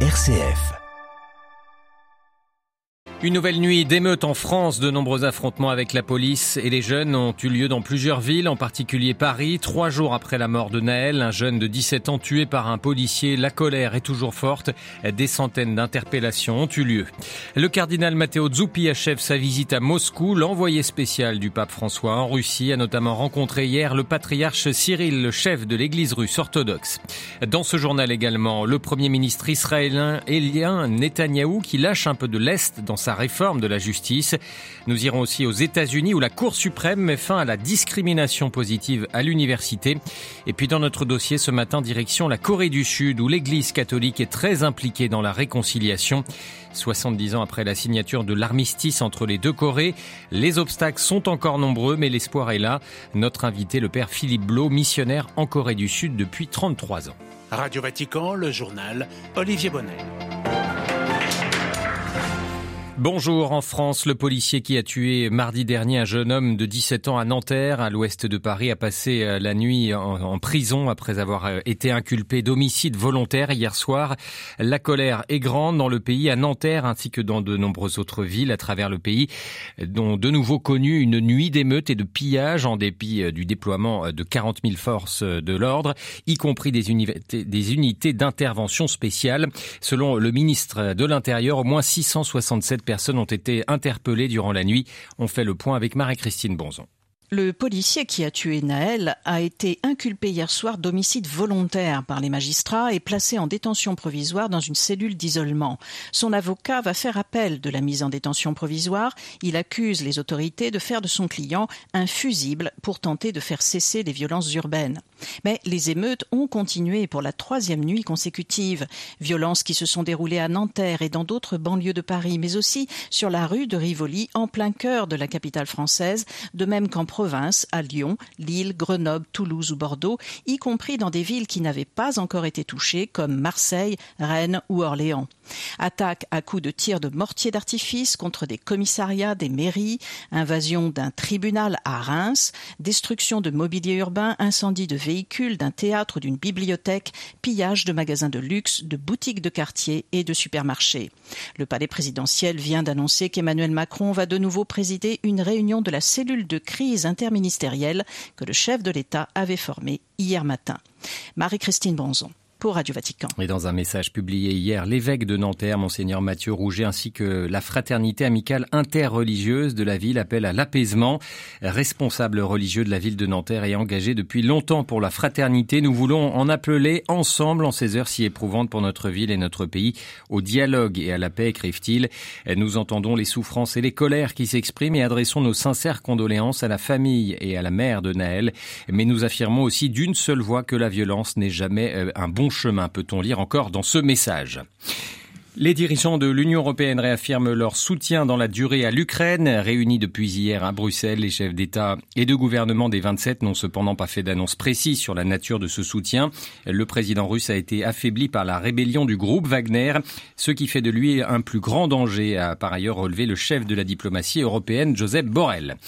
RCF. Une nouvelle nuit d'émeute en France. De nombreux affrontements avec la police et les jeunes ont eu lieu dans plusieurs villes, en particulier Paris. Trois jours après la mort de Naël, un jeune de 17 ans tué par un policier. La colère est toujours forte. Des centaines d'interpellations ont eu lieu. Le cardinal Matteo Zuppi achève sa visite à Moscou. L'envoyé spécial du pape François en Russie a notamment rencontré hier le patriarche Cyril, le chef de l'église russe orthodoxe. Dans ce journal également, le premier ministre israélien Elien Netanyahou qui lâche un peu de l'Est dans sa réforme de la justice. Nous irons aussi aux États-Unis où la Cour suprême met fin à la discrimination positive à l'université. Et puis dans notre dossier ce matin, direction la Corée du Sud où l'Église catholique est très impliquée dans la réconciliation. 70 ans après la signature de l'armistice entre les deux Corées, les obstacles sont encore nombreux mais l'espoir est là. Notre invité, le père Philippe Blo, missionnaire en Corée du Sud depuis 33 ans. Radio Vatican, le journal Olivier Bonnet. Bonjour. En France, le policier qui a tué mardi dernier un jeune homme de 17 ans à Nanterre, à l'ouest de Paris, a passé euh, la nuit en, prison après avoir euh, été inculpé d'homicide volontaire hier soir. La colère est grande dans le pays, à Nanterre ainsi que dans de nombreuses autres villes à travers le pays, dont de nouveau connu une nuit d'émeutes et de pillages en dépit euh, du déploiement de 40 000 forces de l'ordre, y compris des unités, des unités d'intervention spéciale. Selon le ministre de l'Intérieur, au moins 667 personnes ont été interpellées durant la nuit. On fait le point avec Marie-Christine Bonzon. Le policier qui a tué Naël a été inculpé hier soir d'homicide volontaire par les magistrats et placé en détention provisoire dans une cellule d'isolement. Son avocat va faire appel de la mise en détention provisoire. Il accuse les autorités de faire de son client un fusible pour tenter de faire cesser les violences urbaines. Mais les émeutes ont continué pour la troisième nuit consécutive. Violences qui se sont déroulées à Nanterre et dans d'autres banlieues de Paris, mais aussi sur la rue de Rivoli, en plein cœur de la capitale française, de même qu'en province, à Lyon, Lille, Grenoble, Toulouse ou Bordeaux, y compris dans des villes qui n'avaient pas encore été touchées, comme Marseille, Rennes ou Orléans. Attaque à coups de tirs de mortier d'artifice contre des commissariats, des mairies, invasion d'un tribunal à Reims, destruction de mobilier urbain, incendie de véhicules, d'un théâtre, d'une bibliothèque, pillage de magasins de luxe, de boutiques de quartier et de supermarchés. Le palais présidentiel vient d'annoncer qu'Emmanuel Macron va de nouveau présider une réunion de la cellule de crise interministérielle que le chef de l'État avait formée hier matin. Marie-Christine Bonzon pour Radio Vatican. Et dans un message publié hier, l'évêque de Nanterre, monseigneur Mathieu Rouget, ainsi que la fraternité amicale interreligieuse de la ville appellent à l'apaisement. Responsable religieux de la ville de Nanterre et engagé depuis longtemps pour la fraternité, nous voulons en appeler ensemble en ces heures si éprouvantes pour notre ville et notre pays au dialogue et à la paix, écrivent-ils. Nous entendons les souffrances et les colères qui s'expriment et adressons nos sincères condoléances à la famille et à la mère de Naël. Mais nous affirmons aussi d'une seule voix que la violence n'est jamais euh, un bon chemin, peut-on lire encore dans ce message. Les dirigeants de l'Union européenne réaffirment leur soutien dans la durée à l'Ukraine. Réunis depuis hier à Bruxelles, les chefs d'État et de gouvernement des 27 n'ont cependant pas fait d'annonce précise sur la nature de ce soutien. Le président russe a été affaibli par la rébellion du groupe Wagner, ce qui fait de lui un plus grand danger, a par ailleurs relevé le chef de la diplomatie européenne, Joseph Borrell.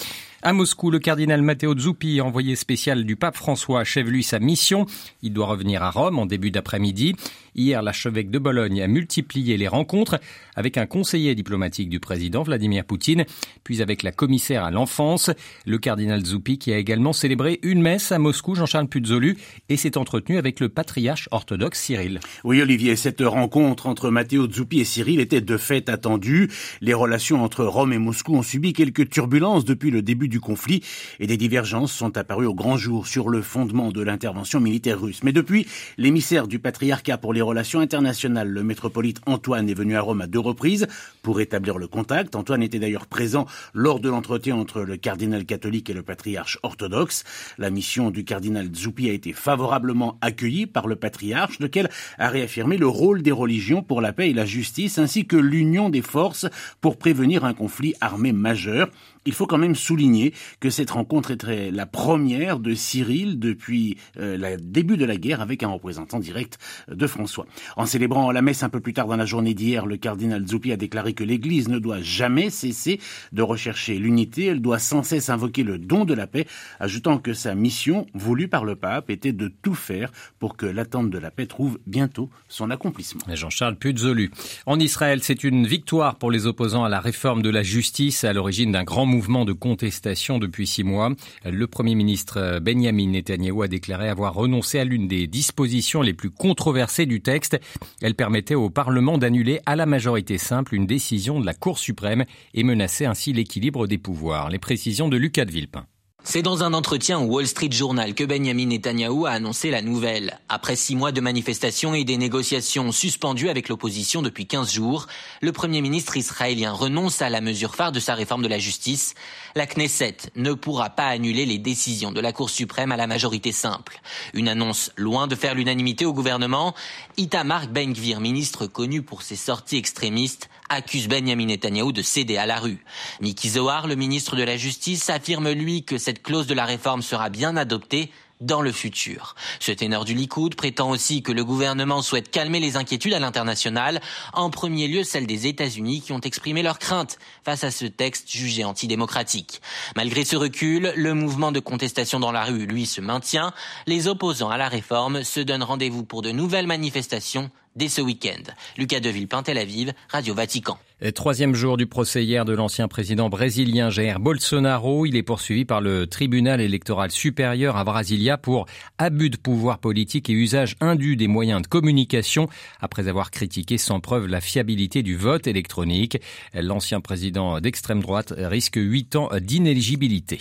À Moscou, le cardinal Matteo Zuppi, envoyé spécial du pape François, achève lui sa mission. Il doit revenir à Rome en début d'après-midi. Hier, l'archevêque de Bologne a multiplié les rencontres avec un conseiller diplomatique du président Vladimir Poutine, puis avec la commissaire à l'enfance, le cardinal Zuppi, qui a également célébré une messe à Moscou, Jean-Charles Puzolu, et s'est entretenu avec le patriarche orthodoxe Cyril. Oui, Olivier, cette rencontre entre Matteo Zuppi et Cyril était de fait attendue. Les relations entre Rome et Moscou ont subi quelques turbulences depuis le début du conflit et des divergences sont apparues au grand jour sur le fondement de l'intervention militaire russe. Mais depuis, l'émissaire du patriarcat pour les relations internationales, le métropolite Antoine, est venu à Rome à deux reprises pour établir le contact. Antoine était d'ailleurs présent lors de l'entretien entre le cardinal catholique et le patriarche orthodoxe. La mission du cardinal Zuppi a été favorablement accueillie par le patriarche, lequel a réaffirmé le rôle des religions pour la paix et la justice, ainsi que l'union des forces pour prévenir un conflit armé majeur. Il faut quand même souligner que cette rencontre était la première de Cyril depuis euh, le début de la guerre avec un représentant direct de François. En célébrant la messe un peu plus tard dans la journée d'hier, le cardinal Zuppi a déclaré que l'Église ne doit jamais cesser de rechercher l'unité, elle doit sans cesse invoquer le don de la paix, ajoutant que sa mission, voulue par le pape, était de tout faire pour que l'attente de la paix trouve bientôt son accomplissement. Jean-Charles Puzolu. En Israël, c'est une victoire pour les opposants à la réforme de la justice à l'origine d'un grand mouvement de contestation depuis six mois. Le Premier ministre Benjamin Netanyahu a déclaré avoir renoncé à l'une des dispositions les plus controversées du texte. Elle permettait au Parlement d'annuler à la majorité simple une décision de la Cour suprême et menaçait ainsi l'équilibre des pouvoirs. Les précisions de Lucas de Villepin. C'est dans un entretien au Wall Street Journal que Benjamin Netanyahu a annoncé la nouvelle. Après six mois de manifestations et des négociations suspendues avec l'opposition depuis 15 jours, le Premier ministre israélien renonce à la mesure phare de sa réforme de la justice. La Knesset ne pourra pas annuler les décisions de la Cour suprême à la majorité simple. Une annonce loin de faire l'unanimité au gouvernement. Itamar Ben-Gvir, ministre connu pour ses sorties extrémistes, accuse Benjamin Netanyahu de céder à la rue. Miki Zohar, le ministre de la Justice, affirme lui que cette clause de la réforme sera bien adoptée dans le futur. Ce ténor du Likoud prétend aussi que le gouvernement souhaite calmer les inquiétudes à l'international, en premier lieu celles des États-Unis qui ont exprimé leurs craintes face à ce texte jugé antidémocratique. Malgré ce recul, le mouvement de contestation dans la rue, lui, se maintient. Les opposants à la réforme se donnent rendez-vous pour de nouvelles manifestations dès ce week-end. Lucas Deville, Tel Aviv, Radio Vatican. Troisième jour du procès hier de l'ancien président brésilien Jair Bolsonaro. Il est poursuivi par le tribunal électoral supérieur à Brasilia pour abus de pouvoir politique et usage indu des moyens de communication après avoir critiqué sans preuve la fiabilité du vote électronique. L'ancien président d'extrême droite risque huit ans d'inéligibilité.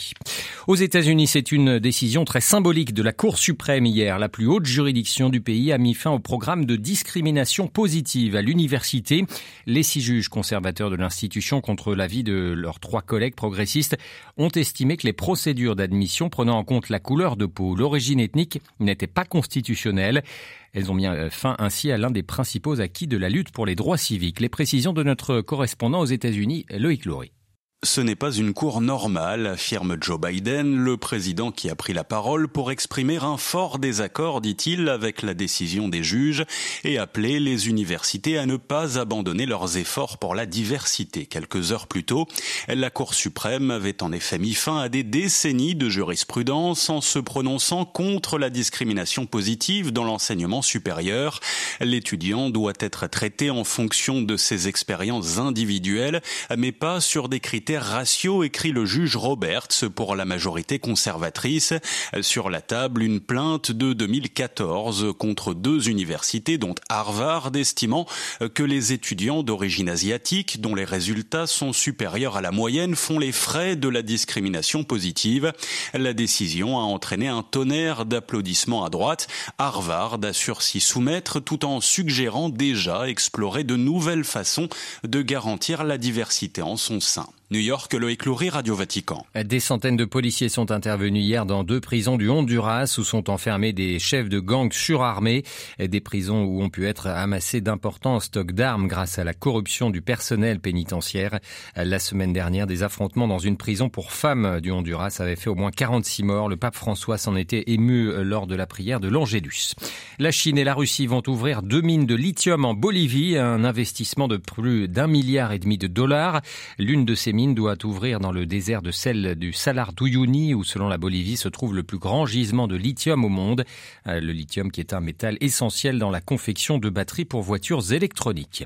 Aux États-Unis, c'est une décision très symbolique de la Cour suprême hier. La plus haute juridiction du pays a mis fin au programme de discrimination positive à l'université. Les six juges conservateurs de l'institution contre l'avis de leurs trois collègues progressistes ont estimé que les procédures d'admission prenant en compte la couleur de peau, l'origine ethnique n'étaient pas constitutionnelles. Elles ont mis fin ainsi à l'un des principaux acquis de la lutte pour les droits civiques. Les précisions de notre correspondant aux États-Unis, Loïc Loury. Ce n'est pas une cour normale, affirme Joe Biden, le président qui a pris la parole pour exprimer un fort désaccord, dit-il, avec la décision des juges et appeler les universités à ne pas abandonner leurs efforts pour la diversité. Quelques heures plus tôt, la Cour suprême avait en effet mis fin à des décennies de jurisprudence en se prononçant contre la discrimination positive dans l'enseignement supérieur. L'étudiant doit être traité en fonction de ses expériences individuelles, mais pas sur des critères ratio, écrit le juge Roberts pour la majorité conservatrice. Sur la table, une plainte de 2014 contre deux universités, dont Harvard, estimant que les étudiants d'origine asiatique, dont les résultats sont supérieurs à la moyenne, font les frais de la discrimination positive. La décision a entraîné un tonnerre d'applaudissements à droite. Harvard assure s'y soumettre tout en suggérant déjà explorer de nouvelles façons de garantir la diversité en son sein. New York, Loïc Loury, Radio Vatican. Des centaines de policiers sont intervenus hier dans deux prisons du Honduras où sont enfermés des chefs de gangs surarmés. Des prisons où ont pu être amassés d'importants stocks d'armes grâce à la corruption du personnel pénitentiaire. La semaine dernière, des affrontements dans une prison pour femmes du Honduras avaient fait au moins 46 morts. Le pape François s'en était ému lors de la prière de l'Angélus. La Chine et la Russie vont ouvrir deux mines de lithium en Bolivie, un investissement de plus d'un milliard et demi de dollars. L'une de ces mine doit ouvrir dans le désert de celle du Salar d'Uyuni, où selon la Bolivie se trouve le plus grand gisement de lithium au monde. Euh, le lithium qui est un métal essentiel dans la confection de batteries pour voitures électroniques.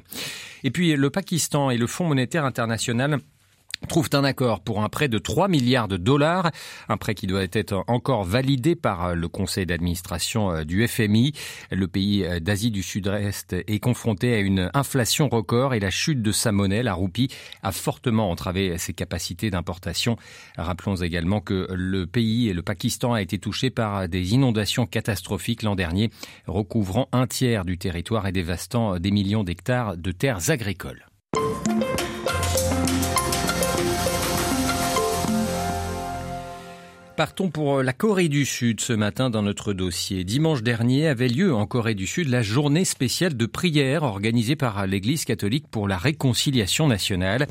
Et puis le Pakistan et le Fonds monétaire international trouvent un accord pour un prêt de 3 milliards de dollars, un prêt qui doit être encore validé par euh, le conseil d'administration euh, du FMI. Le pays euh, d'Asie du Sud-Est est confronté à une inflation record et la chute de sa monnaie, la roupie, a fortement entravé ses capacités d'importation. Rappelons également que le pays et le Pakistan a été touché par des inondations catastrophiques l'an dernier, recouvrant un tiers du territoire et dévastant des millions d'hectares de terres agricoles. Partons pour euh, la Corée du Sud ce matin dans notre dossier. Dimanche dernier avait lieu en Corée du Sud la journée spéciale de prière organisée par l'Église catholique pour la réconciliation nationale.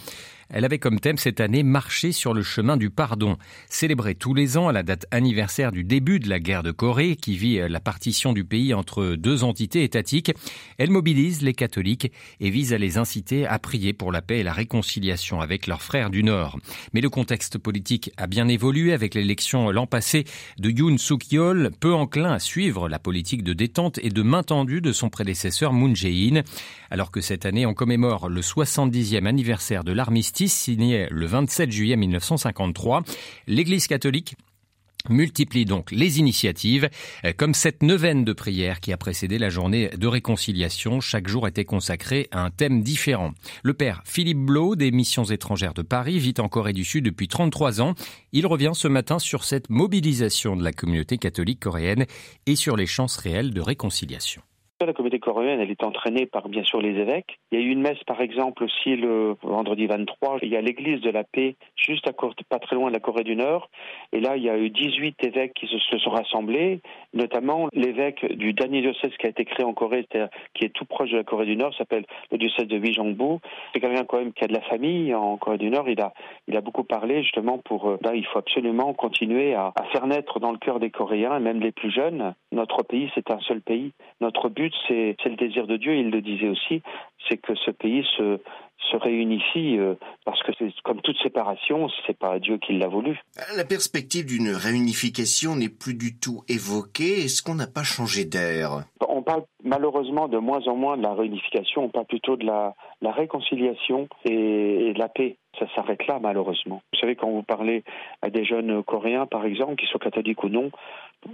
Elle avait comme thème cette année Marcher sur le chemin du pardon, célébré tous les ans à la date anniversaire du début de la guerre de Corée qui vit la partition du pays entre deux entités étatiques. Elle mobilise les catholiques et vise à les inciter à prier pour la paix et la réconciliation avec leurs frères du Nord. Mais le contexte politique a bien évolué avec l'élection l'an passé de Yoon Suk-yeol, peu enclin à suivre la politique de détente et de main tendue de son prédécesseur Moon Jae-in. Alors que cette année on commémore le 70e anniversaire de l'armistice signé le 27 juillet 1953, l'Église catholique multiplie donc les initiatives, euh, comme cette neuvaine de prière qui a précédé la journée de réconciliation. Chaque jour était consacré à un thème différent. Le père Philippe Blo des missions étrangères de Paris vit en Corée du Sud depuis 33 ans. Il revient ce matin sur cette mobilisation de la communauté catholique coréenne et sur les chances réelles de réconciliation. La communauté coréenne, elle est entraînée par bien sûr les évêques. Il y a eu une messe, par exemple, aussi le vendredi 23. Il y a l'église de la paix, juste à côté, pas très loin de la Corée du Nord. Et là, il y a eu 18 évêques qui se, sont rassemblés, notamment l'évêque du dernier diocèse qui a été créé en Corée, qui est tout proche de la Corée du Nord, s'appelle le diocèse de Bijongbu. C'est quelqu'un quand même qui a de la famille en Corée du Nord. Il a, il a beaucoup parlé justement pour, là, euh, ben, il faut absolument continuer à, faire naître dans le cœur des Coréens, même les plus jeunes, notre pays, c'est un seul pays. Notre but, c'est le désir de Dieu, il le disait aussi, c'est que ce pays se, se réunifie euh, parce que c'est comme toute séparation, c'est pas Dieu qui l'a voulu. La perspective d'une réunification n'est plus du tout évoquée. Est-ce qu'on n'a pas changé d'air? On parle malheureusement de moins en moins de la réunification, on parle plutôt de la, la réconciliation et, de la paix. Ça s'arrête là, malheureusement. Vous savez, quand vous parlez à des jeunes Coréens, par exemple, qu'ils soient catholiques ou non,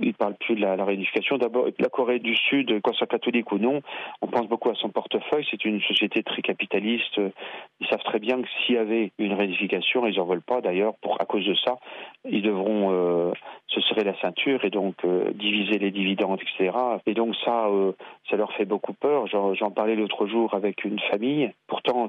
ils ne parlent plus de la, réunification. D'abord, la Corée du Sud, qu'on soit catholique ou non, on pense beaucoup à son portefeuille. C'est une société très capitaliste. Ils savent très bien que s'il y avait une réunification, ils n'en veulent pas d'ailleurs. À cause de ça, ils devront euh, se serrer la ceinture et donc euh, diviser les dividendes, etc. Et donc ça, euh, ça leur fait beaucoup peur. J'en parlais l'autre jour avec une famille,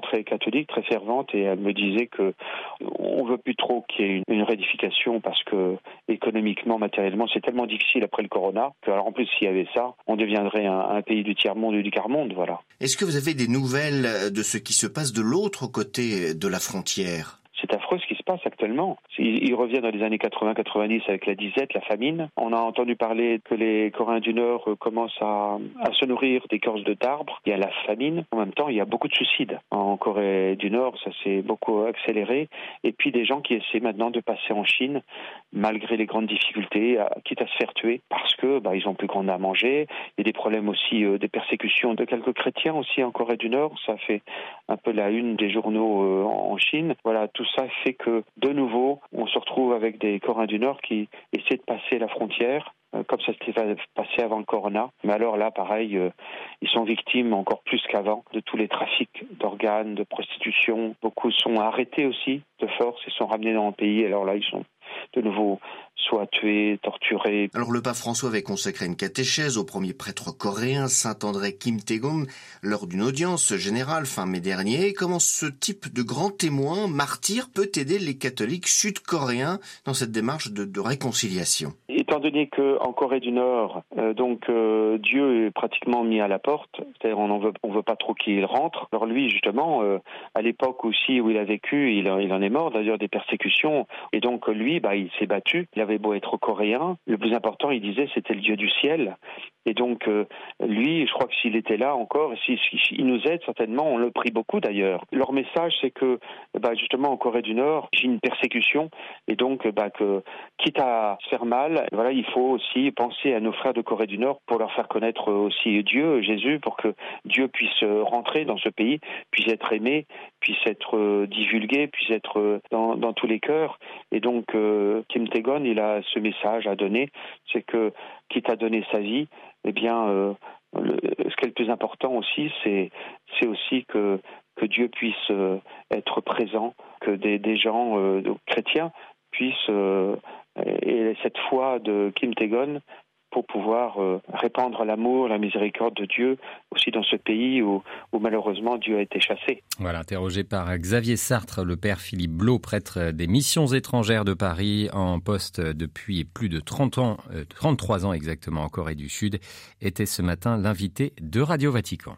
très catholique, très fervente, et elle me disait que on veut plus trop qu'il y ait une, réunification parce que économiquement, matériellement, c'est tellement difficile après le corona que alors en plus s'il y avait ça, on deviendrait un, un pays du tiers monde et du quart monde, voilà. Est-ce que vous avez des nouvelles de ce qui se passe de l'autre côté de la frontière? C'est affreux ce qui se passe actuellement. Il, revient dans les années 80-90 avec la disette, la famine. On a entendu parler que les Coréens du Nord euh, commencent à, se nourrir d'écorces de d'arbres. Il y a la famine. En même temps, il y a beaucoup de suicides. En Corée du Nord, ça s'est beaucoup accéléré. Et puis des gens qui essaient maintenant de passer en Chine, malgré les grandes difficultés, quitte à se faire tuer, parce que bah, ils ont plus grand à manger. Il y a des problèmes aussi, euh, des persécutions de quelques chrétiens aussi en Corée du Nord. Ça fait un peu la une des journaux euh, en Chine. Voilà, tout ça fait que de nouveau, on se retrouve avec des Coréens du Nord qui essaient de passer la frontière euh, comme ça s'était passé avant le corona. Mais alors là, pareil, euh, ils sont victimes encore plus qu'avant de tous les trafics d'organes, de prostitution. Beaucoup sont arrêtés aussi de force et sont ramenés dans le pays. Alors là, ils sont de nouveau soit tués, torturés. Alors le pape François avait consacré une catéchèse au premier prêtre coréen, Saint André Kim Tae-gun, lors d'une audience générale fin mai dernier. Comment ce type de grand témoin, martyr, peut aider les catholiques sud-coréens dans cette démarche de, réconciliation? Étant donné qu'en Corée du Nord, euh, donc euh, Dieu est pratiquement mis à la porte, c'est-à-dire on ne veut, veut pas trop qu'il rentre. Alors lui, justement, euh, à l'époque aussi où il a vécu, il, en est mort d'ailleurs des persécutions, et donc lui, bah, il s'est battu. Il avait beau être coréen, le plus important, il disait, c'était le Dieu du ciel. Et donc, euh, lui, je crois que s'il était là encore, s'il il nous aide certainement, on le prie beaucoup d'ailleurs. Leur message, c'est que, bah, justement, en Corée du Nord, j'ai une persécution, et donc, bah, que, quitte à faire mal, il faut aussi penser à nos frères de Corée du Nord pour leur faire connaître aussi Dieu, Jésus, pour que Dieu puisse rentrer dans ce pays, puisse être aimé, puisse être divulgué, puisse être dans, tous les cœurs. Et donc, euh, Kim Tae-gon, il a ce message à donner, c'est que quitte à donner sa vie, eh bien, euh, ce qui est le plus important aussi, c'est aussi que Dieu puisse euh, être présent, que des gens chrétiens puissent et cette foi de Kim Tae-gon pour pouvoir euh, répandre l'amour, la miséricorde de Dieu aussi dans ce pays où, malheureusement Dieu a été chassé. Voilà, interrogé par Xavier Sartre, le père Philippe Blot, prêtre des missions étrangères de Paris, en poste depuis plus de 30 ans, 33 euh, ans exactement en Corée du Sud, était ce matin l'invité de Radio Vatican.